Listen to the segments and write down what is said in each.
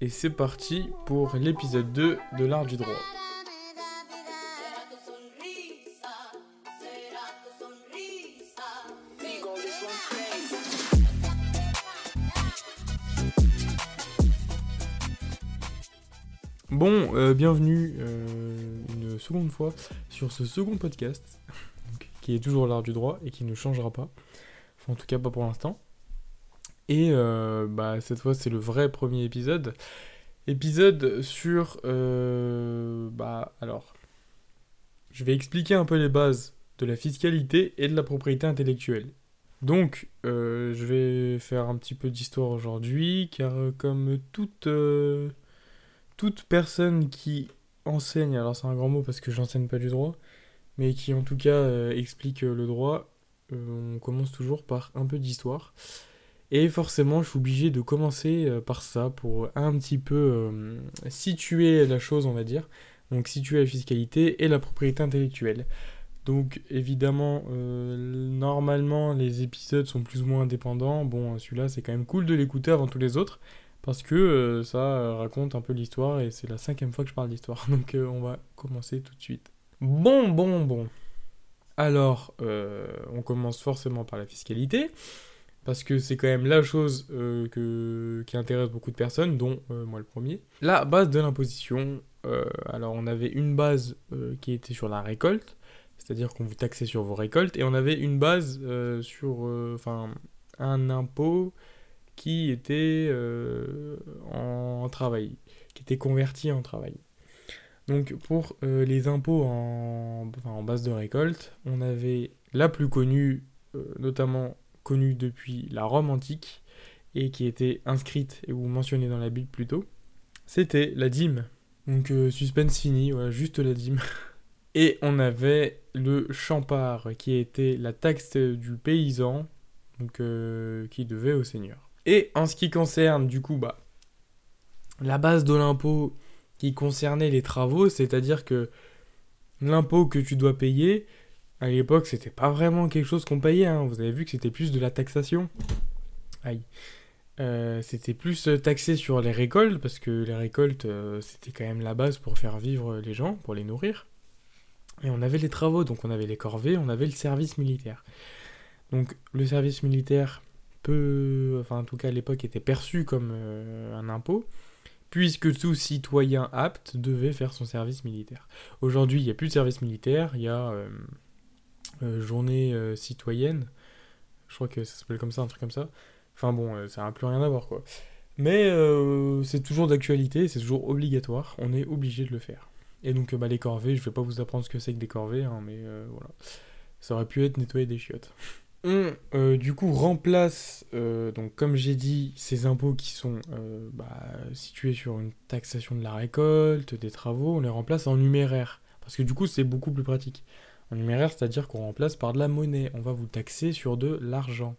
et c'est parti pour l'épisode 2 de l'art du droit. Bon, euh, bienvenue euh, une seconde fois sur ce second podcast, qui est toujours l'art du droit et qui ne changera pas. Enfin, en tout cas, pas pour l'instant. Et euh, bah, cette fois, c'est le vrai premier épisode. Épisode sur. Euh, bah, alors. Je vais expliquer un peu les bases de la fiscalité et de la propriété intellectuelle. Donc, euh, je vais faire un petit peu d'histoire aujourd'hui, car comme toute, toute personne qui enseigne, alors c'est un grand mot parce que j'enseigne pas du droit, mais qui en tout cas explique le droit, on commence toujours par un peu d'histoire. Et forcément, je suis obligé de commencer euh, par ça pour un petit peu euh, situer la chose, on va dire. Donc situer la fiscalité et la propriété intellectuelle. Donc évidemment, euh, normalement, les épisodes sont plus ou moins indépendants. Bon, celui-là, c'est quand même cool de l'écouter avant tous les autres. Parce que ça raconte un peu l'histoire et c'est la cinquième fois que je parle d'histoire. Donc on va commencer tout de suite. Bon, bon, bon. Alors, on commence forcément par la fiscalité parce que c'est quand même la chose euh, qui intéresse beaucoup de personnes, dont euh, moi le premier. La base de l'imposition, euh, alors on avait une base qui était sur la récolte, c'est-à-dire qu'on vous taxait sur vos récoltes, et on avait une base sur, enfin, un impôt qui était en travail, qui était converti en travail. Donc pour les impôts en, base de récolte, on avait la plus connue, notamment connue depuis la Rome antique et qui était inscrite ou mentionnée dans la Bible plutôt, c'était la dîme. Donc euh, suspense fini, voilà, juste la dîme. Et on avait le champard qui était la taxe du paysan, donc euh, qui devait au seigneur. Et en ce qui concerne du coup bah la base de l'impôt qui concernait les travaux, c'est-à-dire que l'impôt que tu dois payer, à l'époque, c'était pas vraiment quelque chose qu'on payait. Hein. Vous avez vu que c'était plus de la taxation. Aïe. Euh, c'était plus euh, taxé sur les récoltes, parce que les récoltes, euh, c'était quand même la base pour faire vivre les gens, pour les nourrir. Et on avait les travaux, donc on avait les corvées, on avait le service militaire. Donc le service militaire peut, enfin en tout cas à l'époque, était perçu comme un impôt, puisque tout citoyen apte devait faire son service militaire. Aujourd'hui, il n'y a plus de service militaire, il y a journée euh, citoyenne. Je crois que ça s'appelle comme ça, un truc comme ça. Enfin bon, euh, ça n'a plus rien à voir quoi. Mais c'est toujours d'actualité, c'est toujours obligatoire, on est obligé de le faire. Et donc bah, les corvées, je vais pas vous apprendre ce que c'est que des corvées, hein, mais voilà. Ça aurait pu être nettoyer des chiottes. On, du coup, remplace, donc comme j'ai dit, ces impôts qui sont bah, situés sur une taxation de la récolte, des travaux, on les remplace en numéraire. Parce que du coup, c'est beaucoup plus pratique. En numéraire, c'est-à-dire qu'on remplace par de la monnaie. On va vous taxer sur de l'argent.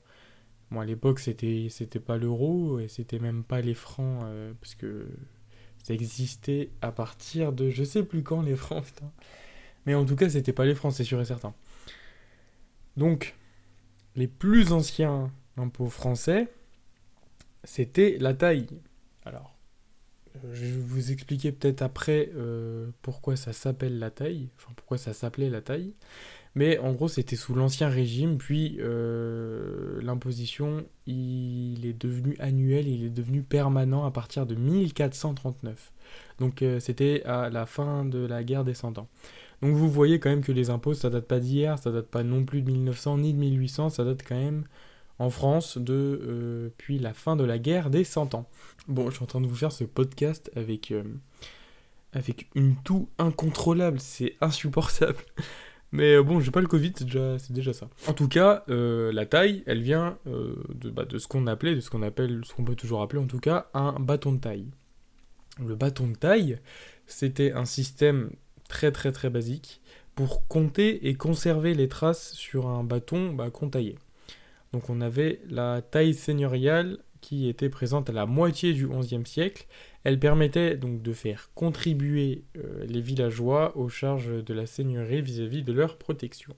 Bon, à l'époque, c'était, c'était pas l'euro et c'était même pas les francs, euh, parce que ça existait à partir de je sais plus quand les francs. Mais en tout cas, c'était pas les francs, c'est sûr et certain. Donc, les plus anciens impôts français, c'était la taille. Alors, je vais vous expliquer peut-être après euh, pourquoi ça s'appelle la taille, enfin pourquoi ça s'appelait la taille. Mais en gros, c'était sous l'Ancien Régime, puis euh, l'imposition, il est devenu annuel, il est devenu permanent à partir de 1439. Donc euh, c'était à la fin de la guerre des Cent Ans. Donc vous voyez quand même que les impôts, ça date pas d'hier, ça date pas non plus de 1900 ni de 1800, ça date quand même en France depuis la fin de la guerre des Cent Ans. Bon, je suis en train de vous faire ce podcast avec, euh, avec une toux incontrôlable, c'est insupportable. Mais euh, bon, j'ai pas le Covid, c'est déjà, ça. En tout cas, euh, la taille, elle vient de, bah, de, ce qu'on appelait, de ce qu'on appelle, ce qu'on peut toujours appeler en tout cas, un bâton de taille. Le bâton de taille, c'était un système très très très basique pour compter et conserver les traces sur un bâton bah, qu'on taillait. Donc on avait la taille seigneuriale qui était présente à la moitié du XIe siècle. Elle permettait donc de faire contribuer euh, les villageois aux charges de la seigneurie vis-à-vis de leur protection.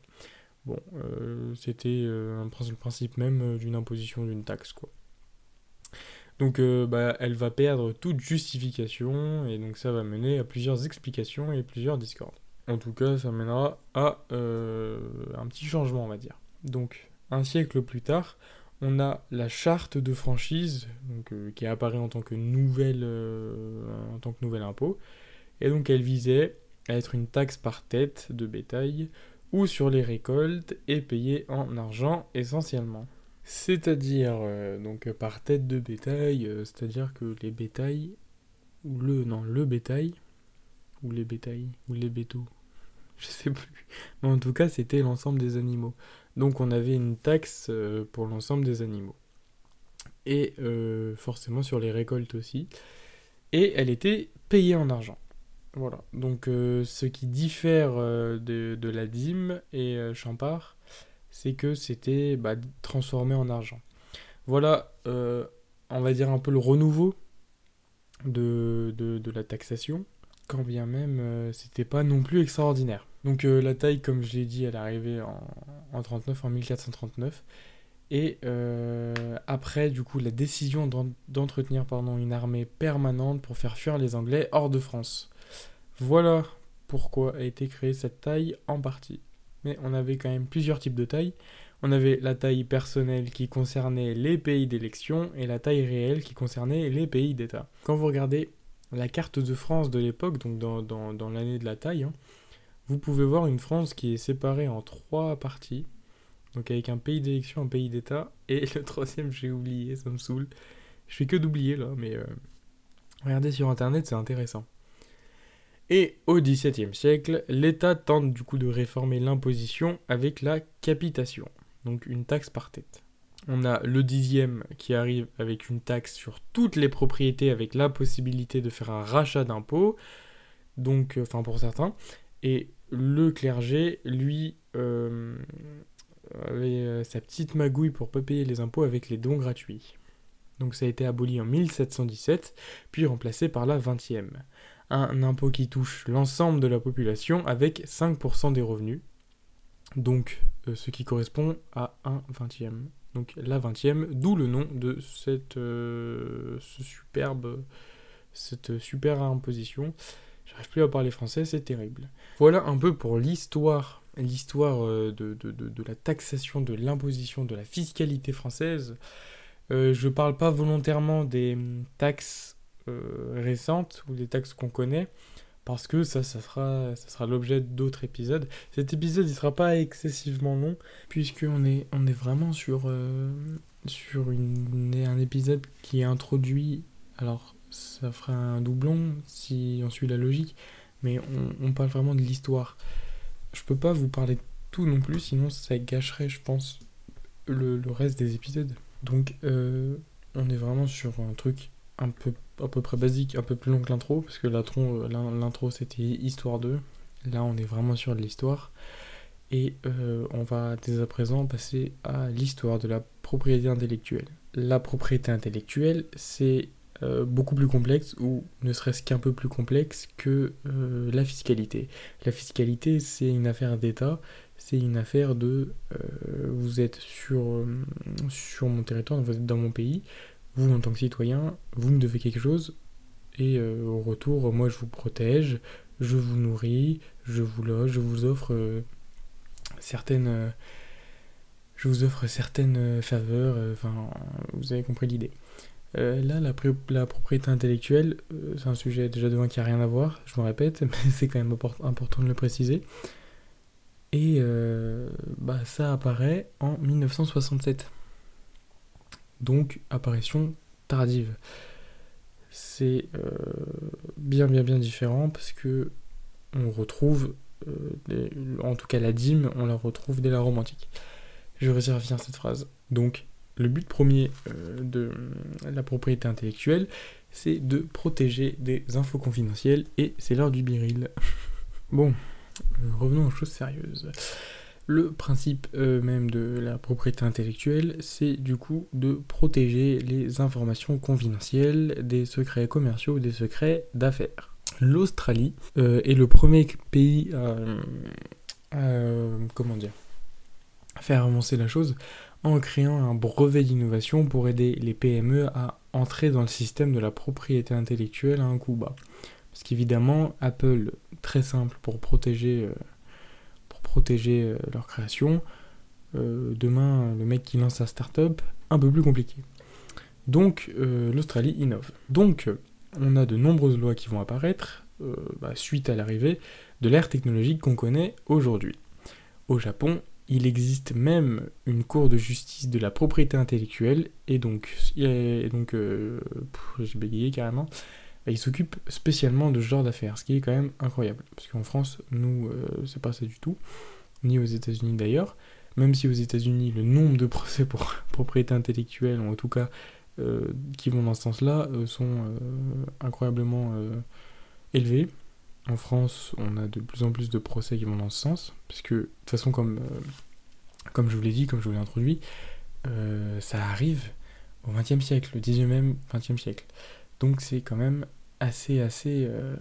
Bon, euh, c'était euh, le principe même d'une imposition d'une taxe, quoi. Donc euh, bah, elle va perdre toute justification et donc ça va mener à plusieurs explications et plusieurs discordes. En tout cas, ça mènera à euh, un petit changement, on va dire. Donc un siècle plus tard, on a la charte de franchise euh, qui apparaît en tant que nouvelle en tant que nouvel impôt et donc elle visait à être une taxe par tête de bétail ou sur les récoltes et payée en argent essentiellement. C'est-à-dire, euh, par tête de bétail, euh, c'est-à-dire que les bétails, ou le, non, le bétail, ou les bétails, ou les bétaux, je sais plus. Mais en tout cas, c'était l'ensemble des animaux. Donc on avait une taxe euh, pour l'ensemble des animaux. Et forcément sur les récoltes aussi. Et elle était payée en argent. Voilà. Donc ce qui diffère de, la dîme et Champard, c'est que c'était bah, transformé en argent. Voilà, euh, on va dire un peu le renouveau de, la taxation, quand bien même euh, c'était pas non plus extraordinaire. Donc euh, la taille, comme je l'ai dit, elle est arrivée en, en 39, en 1439. Et après, du coup, la décision d'entretenir une armée permanente pour faire fuir les Anglais hors de France. Voilà pourquoi a été créée cette taille en partie mais on avait quand même plusieurs types de tailles. On avait la taille personnelle qui concernait les pays d'élection et la taille réelle qui concernait les pays d'État. Quand vous regardez la carte de France de l'époque, donc dans, l'année de la taille, hein, vous pouvez voir une France qui est séparée en trois parties. Donc avec un pays d'élection, un pays d'État, et le troisième j'ai oublié, ça me saoule. Je fais que d'oublier là, mais euh, regardez sur internet, c'est intéressant. Et au XVIIe siècle, l'État tente du coup de réformer l'imposition avec la capitation, donc une taxe par tête. On a le dixième qui arrive avec une taxe sur toutes les propriétés avec la possibilité de faire un rachat d'impôts, donc euh, enfin pour certains, et le clergé, lui, euh, avait euh, sa petite magouille pour pas payer les impôts avec les dons gratuits. Donc ça a été aboli en 1717, puis remplacé par la 20e un impôt qui touche l'ensemble de la population avec 5% des revenus, donc ce qui correspond à un vingtième. Donc la vingtième, d'où le nom de cette euh, superbe, cette super imposition. J'arrive plus à parler français, c'est terrible. Voilà un peu pour l'histoire, l'histoire euh, de, la taxation, de l'imposition, de la fiscalité française. je ne parle pas volontairement des hum, taxes euh, récentes ou des taxes qu'on connaît parce que ça, ça sera, ça sera l'objet d'autres épisodes. Cet épisode, il sera pas excessivement long, puisqu'on est, on est vraiment sur, euh, sur une, un épisode qui est introduit. Alors, ça fera un doublon si on suit la logique, mais on, on parle vraiment de l'histoire. Je peux pas vous parler de tout non plus, sinon ça gâcherait, je pense, le, le reste des épisodes. Donc, euh, on est vraiment sur un truc un peu à peu près basique, un peu plus long que l'intro, parce que l'intro, l'intro c'était Histoire 2. Là, on est vraiment sur l'histoire. Et euh, on va dès à présent passer à l'histoire de la propriété intellectuelle. La propriété intellectuelle, c'est euh, beaucoup plus complexe, ou ne serait-ce qu'un peu plus complexe que euh, la fiscalité. La fiscalité, c'est une affaire d'État, c'est une affaire de... vous êtes sur, sur mon territoire, vous êtes dans mon pays, vous en tant que citoyen, vous me devez quelque chose, et euh, au retour, moi je vous protège, je vous nourris, je vous loge, je vous offre euh, certaines... Euh, je vous offre certaines faveurs, enfin, vous avez compris l'idée. là, la, la, propriété intellectuelle, c'est un sujet déjà devant qui n'a rien à voir, je me répète, mais c'est quand même important de le préciser. Et bah, ça apparaît en 1967 donc apparition tardive. C'est euh, bien bien bien différent parce que on retrouve, euh, en tout cas la dîme, on la retrouve dès la Rome antique. Je réserve bien cette phrase. Donc le but premier euh, de la propriété intellectuelle, c'est de protéger des infos confidentielles et c'est l'heure du biril. bon, revenons aux choses sérieuses. Le principe euh, même de la propriété intellectuelle, c'est du coup de protéger les informations confidentielles des secrets commerciaux ou des secrets d'affaires. L'Australie euh, est le premier pays à, comment dire, faire avancer la chose en créant un brevet d'innovation pour aider les PME à entrer dans le système de la propriété intellectuelle à un coût bas. Parce qu'évidemment, Apple, très simple pour protéger, euh, protéger euh, leur création, euh, demain, le mec qui lance sa startup, un peu plus compliqué. Donc, l'Australie innove. Donc, on a de nombreuses lois qui vont apparaître bah, suite à l'arrivée de l'ère technologique qu'on connaît aujourd'hui. Au Japon, il existe même une cour de justice de la propriété intellectuelle, et donc, et donc euh, j'ai bégayé carrément, il s'occupe spécialement de ce genre d'affaires, ce qui est quand même incroyable. Parce qu'en France, nous, euh, c'est pas ça du tout, ni aux États-Unis d'ailleurs, même si aux États-Unis, le nombre de procès pour propriété intellectuelle, ou en tout cas euh, qui vont dans ce sens-là, sont incroyablement élevés. En France, on a de plus en plus de procès qui vont dans ce sens, puisque de toute façon, comme, euh, comme je vous l'ai dit, comme je vous l'ai introduit, euh, ça arrive au XXe siècle, le 19e, 20e siècle. Donc c'est quand même assez, assez, euh,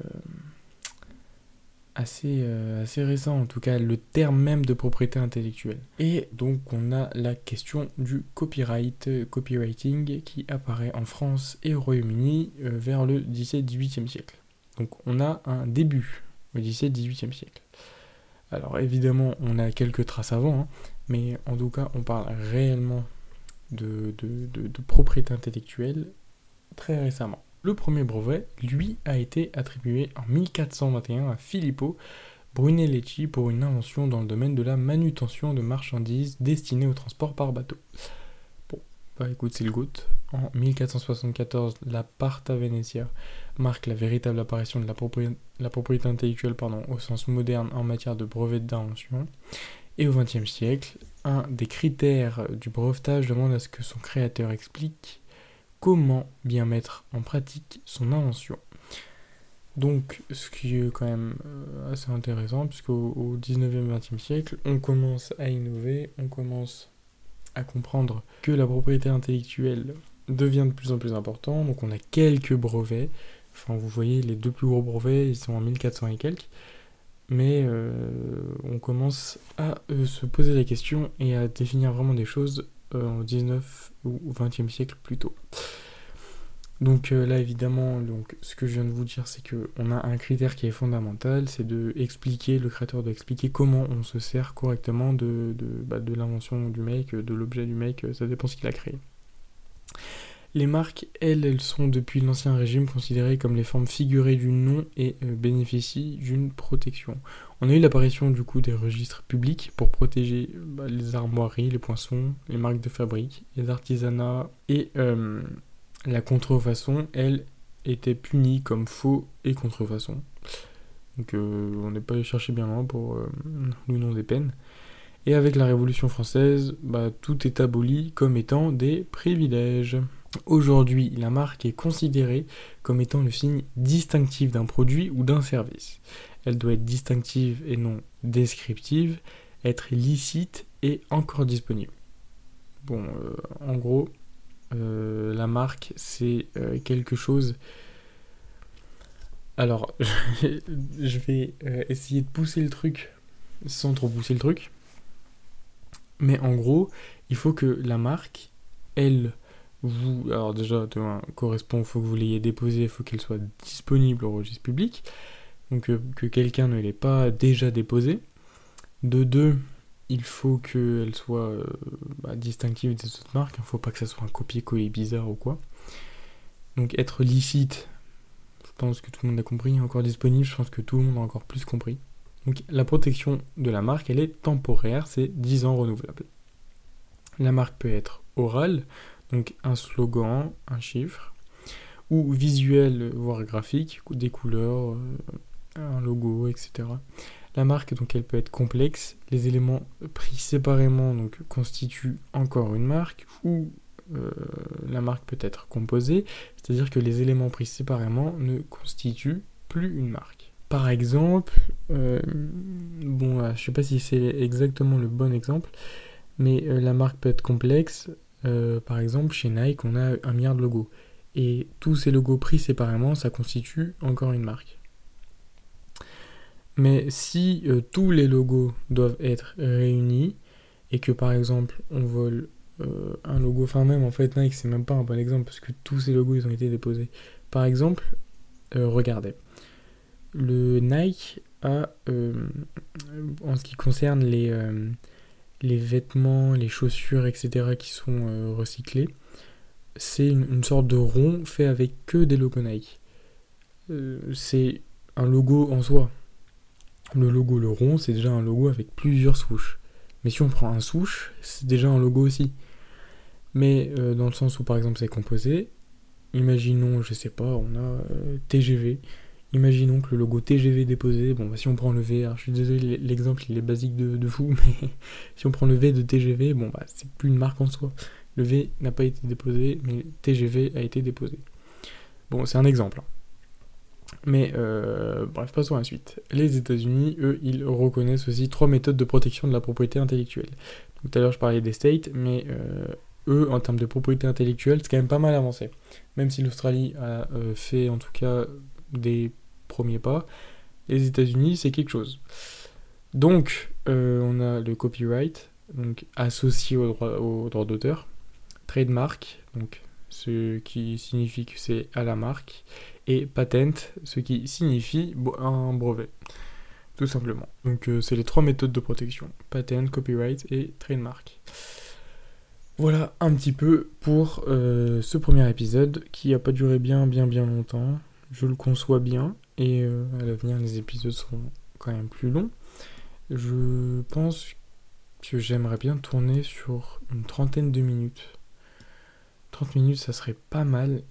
assez, assez récent, en tout cas le terme même de propriété intellectuelle. Et donc on a la question du copyright, copywriting, qui apparaît en France et au Royaume-Uni vers le 17-18e siècle. Donc on a un début au XVIIe-XVIIIe siècle. Alors évidemment, on a quelques traces avant, hein, mais en tout cas, on parle réellement de, propriété intellectuelle très récemment. Le premier brevet, lui, a été attribué en 1421 à Filippo Brunelleschi pour une invention dans le domaine de la manutention de marchandises destinées au transport par bateau. Bon, bah écoute, c'est le goutte. En 1474, la Parta Venezia marque la véritable apparition de la, propriété, intellectuelle pardon, au sens moderne en matière de brevet d'invention. Et au XXe siècle, un des critères du brevetage demande à ce que son créateur explique comment bien mettre en pratique son invention. Donc, ce qui est quand même euh, assez intéressant, puisqu'au au 19e 20e siècle, on commence à innover, on commence à comprendre que la propriété intellectuelle devient de plus en plus important. Donc on a quelques brevets. Enfin, vous voyez, les deux plus gros brevets, ils sont en 1400 et quelques. Mais euh, on commence à euh, se poser la question et à définir vraiment des choses au 19 ou 20e siècle plutôt. Donc là évidemment, ce que je viens de vous dire, c'est qu'on a un critère qui est fondamental, c'est de expliquer, le créateur doit expliquer comment on se sert correctement de, bah, l'invention du mec, de l'objet du mec, ça dépend ce qu'il a créé. Les marques, elles, elles sont depuis l'Ancien Régime considérées comme les formes figurées du nom et euh, bénéficient d'une protection. On a eu l'apparition du coup des registres publics pour protéger bah, les armoiries, les poinçons, les marques de fabrique, les artisanats et euh, la contrefaçon, elle, était punie comme faux et contrefaçon. Donc euh, on n'est pas allé chercher bien loin pour le nom des peines. Et avec la Révolution française, bah, tout est aboli comme étant des privilèges. Aujourd'hui, la marque est considérée comme étant le signe distinctif d'un produit ou d'un service. Elle doit être distinctive et non descriptive, être licite et encore disponible. Bon, euh, en gros, euh, la marque, c'est euh, quelque chose... Alors, je vais essayer de pousser le truc sans trop pousser le truc. Mais en gros, il faut que la marque, elle vous, alors déjà, correspond, il faut que vous l'ayez déposé, il faut qu'elle soit disponible au registre public, donc euh, que quelqu'un ne l'ait pas déjà déposé. De deux, il faut qu'elle soit euh, bah, distinctive des autres marques, il ne faut pas que ça soit un copier-coller bizarre ou quoi. Donc être licite, je pense que tout le monde a compris, encore disponible, je pense que tout le monde a encore plus compris. Donc la protection de la marque, elle est temporaire, c'est 10 ans renouvelable. La marque peut être orale, donc un slogan, un chiffre, ou visuel, voire graphique, des couleurs, euh, un logo, etc. La marque, donc, elle peut être complexe. Les éléments pris séparément donc, constituent encore une marque, ou euh, la marque peut être composée, c'est-à-dire que les éléments pris séparément ne constituent plus une marque. Par exemple, euh, bon, je ne sais pas si c'est exactement le bon exemple, mais la marque peut être complexe, euh, par exemple, chez Nike, on a un milliard de logos. Et tous ces logos pris séparément, ça constitue encore une marque. Mais si euh, tous les logos doivent être réunis, et que par exemple on vole un logo, enfin même en fait Nike c'est même pas un bon exemple parce que tous ces logos ils ont été déposés. Par exemple, regardez, le Nike a, en ce qui concerne les, les vêtements, les chaussures, etc. qui sont recyclés, c'est une, sorte de rond fait avec que des logos Nike. c'est un logo en soi. Le logo, le rond, c'est déjà un logo avec plusieurs souches. Mais si on prend un souche, c'est déjà un logo aussi. Mais euh, dans le sens où par exemple c'est composé, imaginons, je sais pas, on a euh, TGV. Imaginons que le logo TGV déposé, bon bah, si on prend le V, je suis désolé l'exemple il est basique de, fou, mais si on prend le V de TGV, bon bah c'est plus une marque en soi. Le V n'a pas été déposé, mais TGV a été déposé. Bon, c'est un exemple. Hein. Mais euh, bref, passons à la suite. Les États-Unis, eux, ils reconnaissent aussi trois méthodes de protection de la propriété intellectuelle. tout à l'heure, je parlais des States, mais euh, eux, en termes de propriété intellectuelle, c'est quand même pas mal avancé. Même si l'Australie a euh, fait en tout cas des premiers pas, les États-Unis, c'est quelque chose. Donc, on a le copyright, donc associé au droit, au droit d'auteur, trademark, donc ce qui signifie que c'est à la marque, et patent, ce qui signifie un brevet, tout simplement. Donc euh, c'est les trois méthodes de protection, patent, copyright et trademark. Voilà un petit peu pour euh, ce premier épisode qui n'a pas duré bien bien bien longtemps. Je le conçois bien et euh, à l'avenir les épisodes seront quand même plus longs. Je pense que j'aimerais bien tourner sur une trentaine de minutes 30 minutes, ça serait pas mal.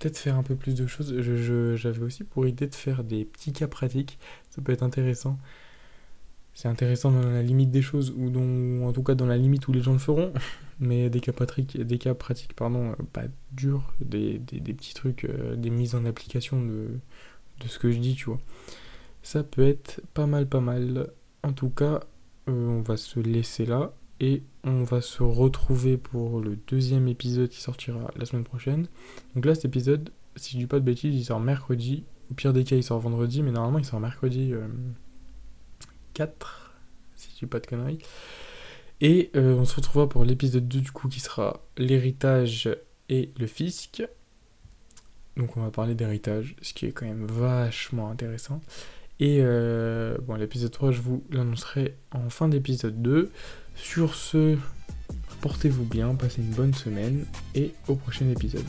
Peut-être faire un peu plus de choses. J'avais aussi pour idée de faire des petits cas pratiques. Ça peut être intéressant. C'est intéressant dans la limite des choses, ou en tout cas dans la limite où les gens le feront. Mais des cas pratiques, des cas pratiques pardon, pas durs, des, petits trucs, euh, des mises en application de, de ce que je dis, tu vois. Ça peut être pas mal, pas mal. En tout cas, euh, on va se laisser là et on va se retrouver pour le deuxième épisode qui sortira la semaine prochaine. Donc là, cet épisode, si je dis pas de bêtises, il sort mercredi. Au pire des cas, il sort vendredi, mais normalement, il sort mercredi 4, si je dis pas de conneries. Et euh, on se retrouvera pour l'épisode 2 du coup qui sera l'héritage et le fisc. Donc on va parler d'héritage, ce qui est quand même vachement intéressant. Et euh, bon, l'épisode 3, je vous l'annoncerai en fin d'épisode 2. Sur ce, portez-vous bien, passez une bonne semaine et au prochain épisode.